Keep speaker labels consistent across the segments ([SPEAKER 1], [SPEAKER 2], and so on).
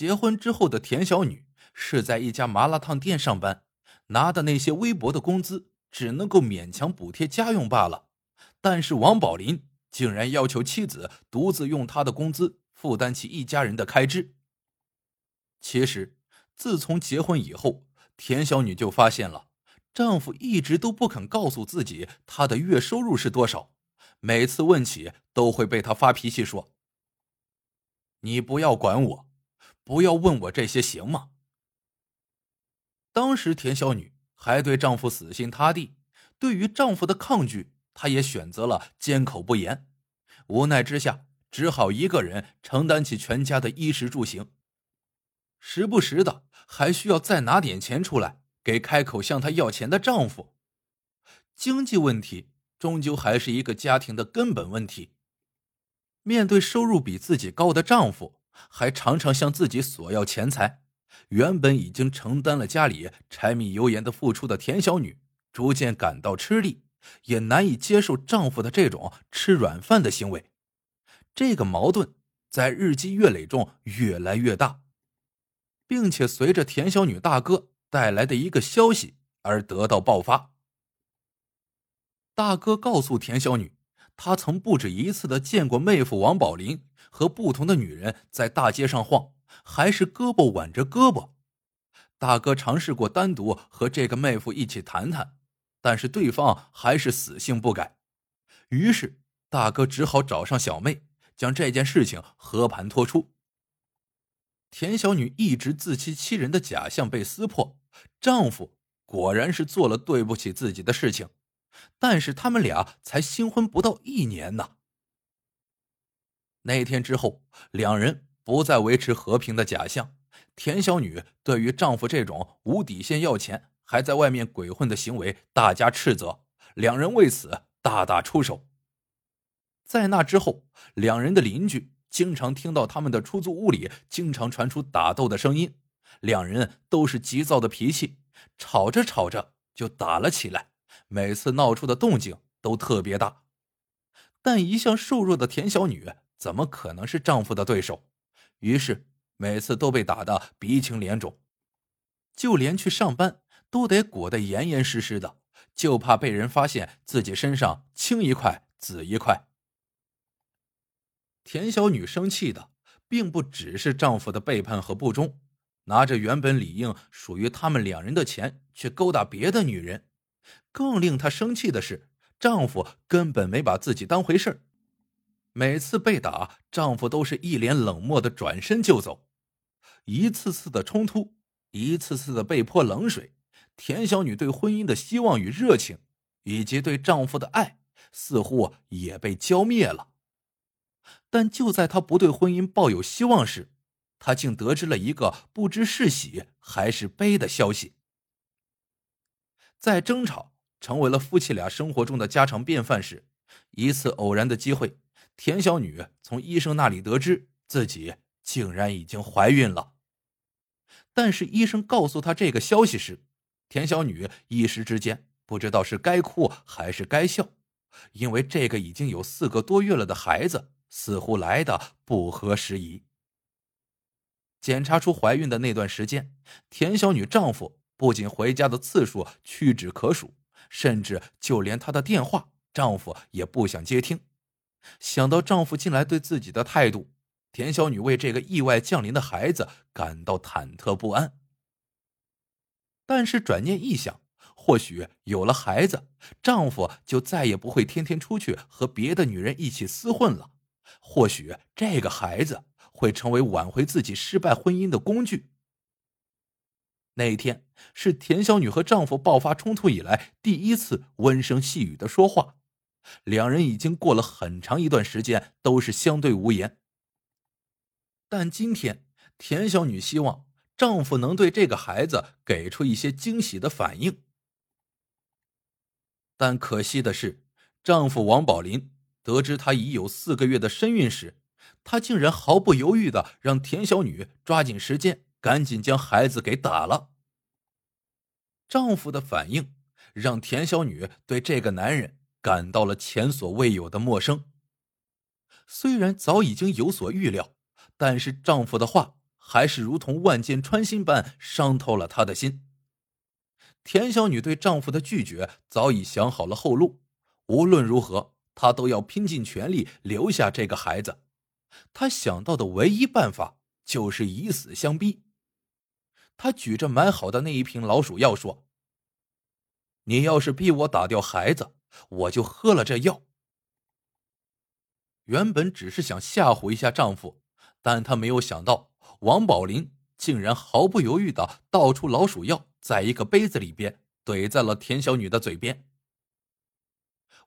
[SPEAKER 1] 结婚之后的田小女是在一家麻辣烫店上班，拿的那些微薄的工资只能够勉强补贴家用罢了。但是王宝林竟然要求妻子独自用他的工资负担起一家人的开支。其实，自从结婚以后，田小女就发现了，丈夫一直都不肯告诉自己他的月收入是多少，每次问起都会被他发脾气说：“你不要管我。”不要问我这些行吗？当时田小女还对丈夫死心塌地，对于丈夫的抗拒，她也选择了缄口不言。无奈之下，只好一个人承担起全家的衣食住行，时不时的还需要再拿点钱出来给开口向她要钱的丈夫。经济问题终究还是一个家庭的根本问题。面对收入比自己高的丈夫。还常常向自己索要钱财，原本已经承担了家里柴米油盐的付出的田小女，逐渐感到吃力，也难以接受丈夫的这种吃软饭的行为。这个矛盾在日积月累中越来越大，并且随着田小女大哥带来的一个消息而得到爆发。大哥告诉田小女，他曾不止一次的见过妹夫王宝林。和不同的女人在大街上晃，还是胳膊挽着胳膊。大哥尝试过单独和这个妹夫一起谈谈，但是对方还是死性不改。于是大哥只好找上小妹，将这件事情和盘托出。田小女一直自欺欺人的假象被撕破，丈夫果然是做了对不起自己的事情，但是他们俩才新婚不到一年呢。那天之后，两人不再维持和平的假象。田小女对于丈夫这种无底线要钱，还在外面鬼混的行为大加斥责，两人为此大打出手。在那之后，两人的邻居经常听到他们的出租屋里经常传出打斗的声音，两人都是急躁的脾气，吵着吵着就打了起来，每次闹出的动静都特别大。但一向瘦弱的田小女。怎么可能是丈夫的对手？于是每次都被打得鼻青脸肿，就连去上班都得裹得严严实实的，就怕被人发现自己身上青一块紫一块。田小女生气的并不只是丈夫的背叛和不忠，拿着原本理应属于他们两人的钱去勾搭别的女人，更令她生气的是，丈夫根本没把自己当回事。每次被打，丈夫都是一脸冷漠的转身就走。一次次的冲突，一次次的被泼冷水，田小女对婚姻的希望与热情，以及对丈夫的爱，似乎也被浇灭了。但就在她不对婚姻抱有希望时，她竟得知了一个不知是喜还是悲的消息。在争吵成为了夫妻俩生活中的家常便饭时，一次偶然的机会。田小女从医生那里得知自己竟然已经怀孕了，但是医生告诉她这个消息时，田小女一时之间不知道是该哭还是该笑，因为这个已经有四个多月了的孩子似乎来的不合时宜。检查出怀孕的那段时间，田小女丈夫不仅回家的次数屈指可数，甚至就连她的电话，丈夫也不想接听。想到丈夫近来对自己的态度，田小女为这个意外降临的孩子感到忐忑不安。但是转念一想，或许有了孩子，丈夫就再也不会天天出去和别的女人一起厮混了。或许这个孩子会成为挽回自己失败婚姻的工具。那一天是田小女和丈夫爆发冲突以来第一次温声细语的说话。两人已经过了很长一段时间都是相对无言，但今天田小女希望丈夫能对这个孩子给出一些惊喜的反应。但可惜的是，丈夫王宝林得知她已有四个月的身孕时，他竟然毫不犹豫的让田小女抓紧时间，赶紧将孩子给打了。丈夫的反应让田小女对这个男人。感到了前所未有的陌生。虽然早已经有所预料，但是丈夫的话还是如同万箭穿心般伤透了她的心。田小女对丈夫的拒绝早已想好了后路，无论如何，她都要拼尽全力留下这个孩子。她想到的唯一办法就是以死相逼。她举着买好的那一瓶老鼠药说：“你要是逼我打掉孩子，我就喝了这药。”原本只是想吓唬一下丈夫，但她没有想到王宝林竟然毫不犹豫的倒出老鼠药。在一个杯子里边怼在了田小女的嘴边。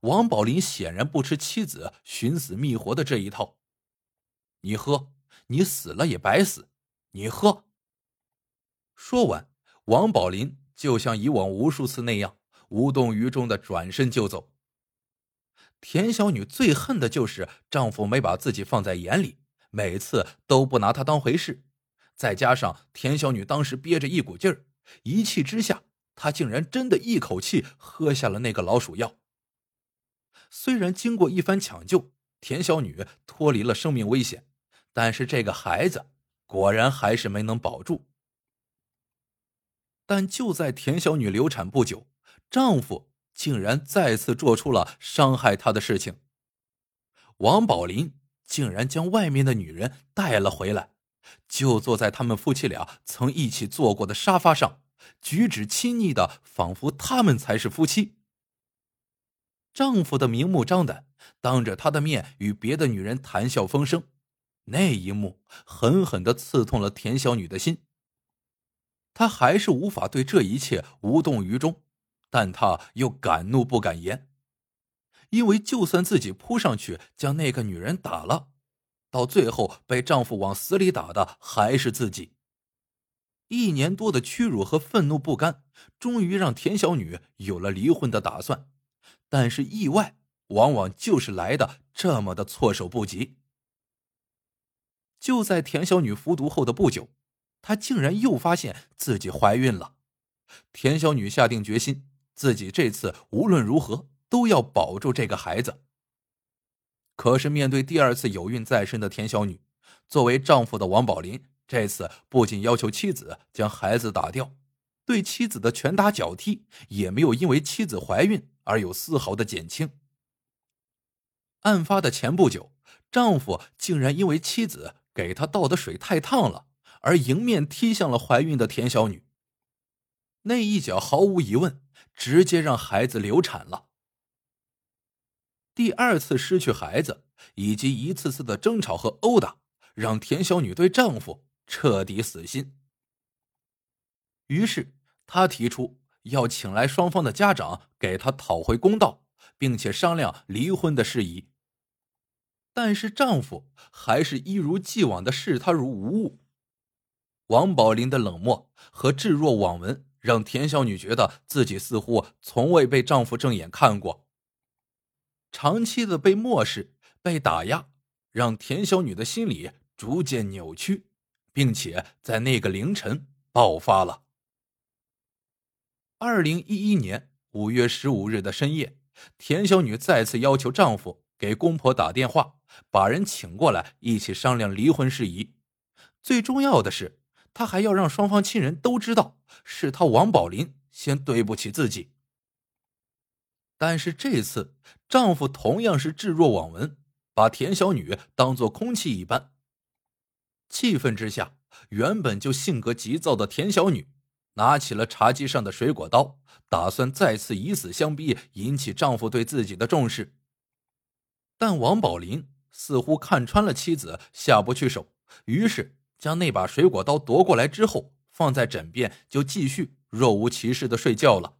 [SPEAKER 1] 王宝林显然不吃妻子寻死觅活的这一套。你喝，你死了也白死。你喝。说完，王宝林就像以往无数次那样无动于衷的转身就走。田小女最恨的就是丈夫没把自己放在眼里，每次都不拿她当回事。再加上田小女当时憋着一股劲儿。一气之下，她竟然真的一口气喝下了那个老鼠药。虽然经过一番抢救，田小女脱离了生命危险，但是这个孩子果然还是没能保住。但就在田小女流产不久，丈夫竟然再次做出了伤害她的事情。王宝林竟然将外面的女人带了回来。就坐在他们夫妻俩曾一起坐过的沙发上，举止亲昵的，仿佛他们才是夫妻。丈夫的明目张胆，当着她的面与别的女人谈笑风生，那一幕狠狠的刺痛了田小女的心。她还是无法对这一切无动于衷，但她又敢怒不敢言，因为就算自己扑上去将那个女人打了。到最后，被丈夫往死里打的还是自己。一年多的屈辱和愤怒不甘，终于让田小女有了离婚的打算。但是意外往往就是来的这么的措手不及。就在田小女服毒后的不久，她竟然又发现自己怀孕了。田小女下定决心，自己这次无论如何都要保住这个孩子。可是，面对第二次有孕在身的田小女，作为丈夫的王宝林这次不仅要求妻子将孩子打掉，对妻子的拳打脚踢也没有因为妻子怀孕而有丝毫的减轻。案发的前不久，丈夫竟然因为妻子给他倒的水太烫了，而迎面踢向了怀孕的田小女。那一脚毫无疑问，直接让孩子流产了。第二次失去孩子，以及一次次的争吵和殴打，让田小女对丈夫彻底死心。于是，她提出要请来双方的家长，给她讨回公道，并且商量离婚的事宜。但是，丈夫还是一如既往的视她如无物。王宝林的冷漠和置若罔闻，让田小女觉得自己似乎从未被丈夫正眼看过。长期的被漠视、被打压，让田小女的心理逐渐扭曲，并且在那个凌晨爆发了。二零一一年五月十五日的深夜，田小女再次要求丈夫给公婆打电话，把人请过来一起商量离婚事宜。最重要的是，她还要让双方亲人都知道，是她王宝林先对不起自己。但是这次，丈夫同样是置若罔闻，把田小女当做空气一般。气愤之下，原本就性格急躁的田小女，拿起了茶几上的水果刀，打算再次以死相逼，引起丈夫对自己的重视。但王宝林似乎看穿了妻子下不去手，于是将那把水果刀夺过来之后，放在枕边，就继续若无其事的睡觉了。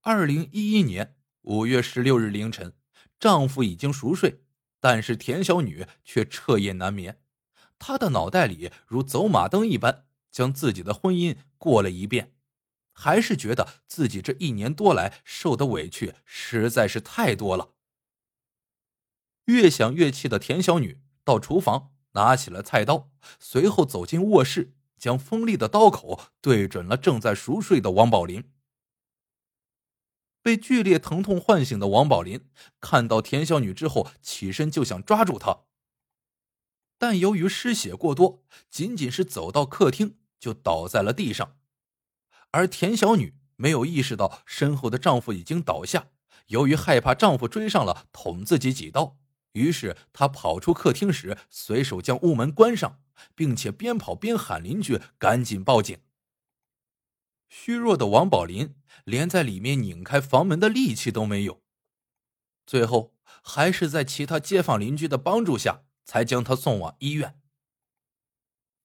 [SPEAKER 1] 二零一一年五月十六日凌晨，丈夫已经熟睡，但是田小女却彻夜难眠。她的脑袋里如走马灯一般，将自己的婚姻过了一遍，还是觉得自己这一年多来受的委屈实在是太多了。越想越气的田小女到厨房拿起了菜刀，随后走进卧室，将锋利的刀口对准了正在熟睡的王宝林。被剧烈疼痛唤醒的王宝林看到田小女之后，起身就想抓住她。但由于失血过多，仅仅是走到客厅就倒在了地上。而田小女没有意识到身后的丈夫已经倒下，由于害怕丈夫追上了捅自己几刀，于是他跑出客厅时，随手将屋门关上，并且边跑边喊邻居赶紧报警。虚弱的王宝林连在里面拧开房门的力气都没有，最后还是在其他街坊邻居的帮助下。才将他送往医院，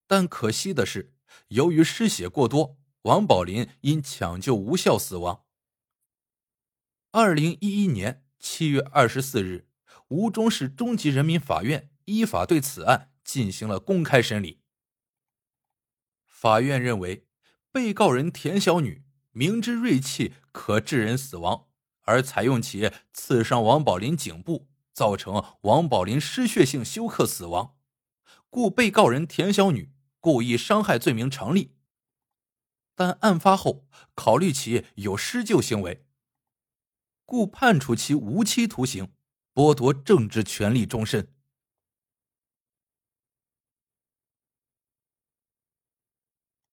[SPEAKER 1] 但可惜的是，由于失血过多，王宝林因抢救无效死亡。二零一一年七月二十四日，吴中市中级人民法院依法对此案进行了公开审理。法院认为，被告人田小女明知锐器可致人死亡，而采用其刺伤王宝林颈部。造成王宝林失血性休克死亡，故被告人田小女故意伤害罪名成立。但案发后考虑其有施救行为，故判处其无期徒刑，剥夺政治权利终身。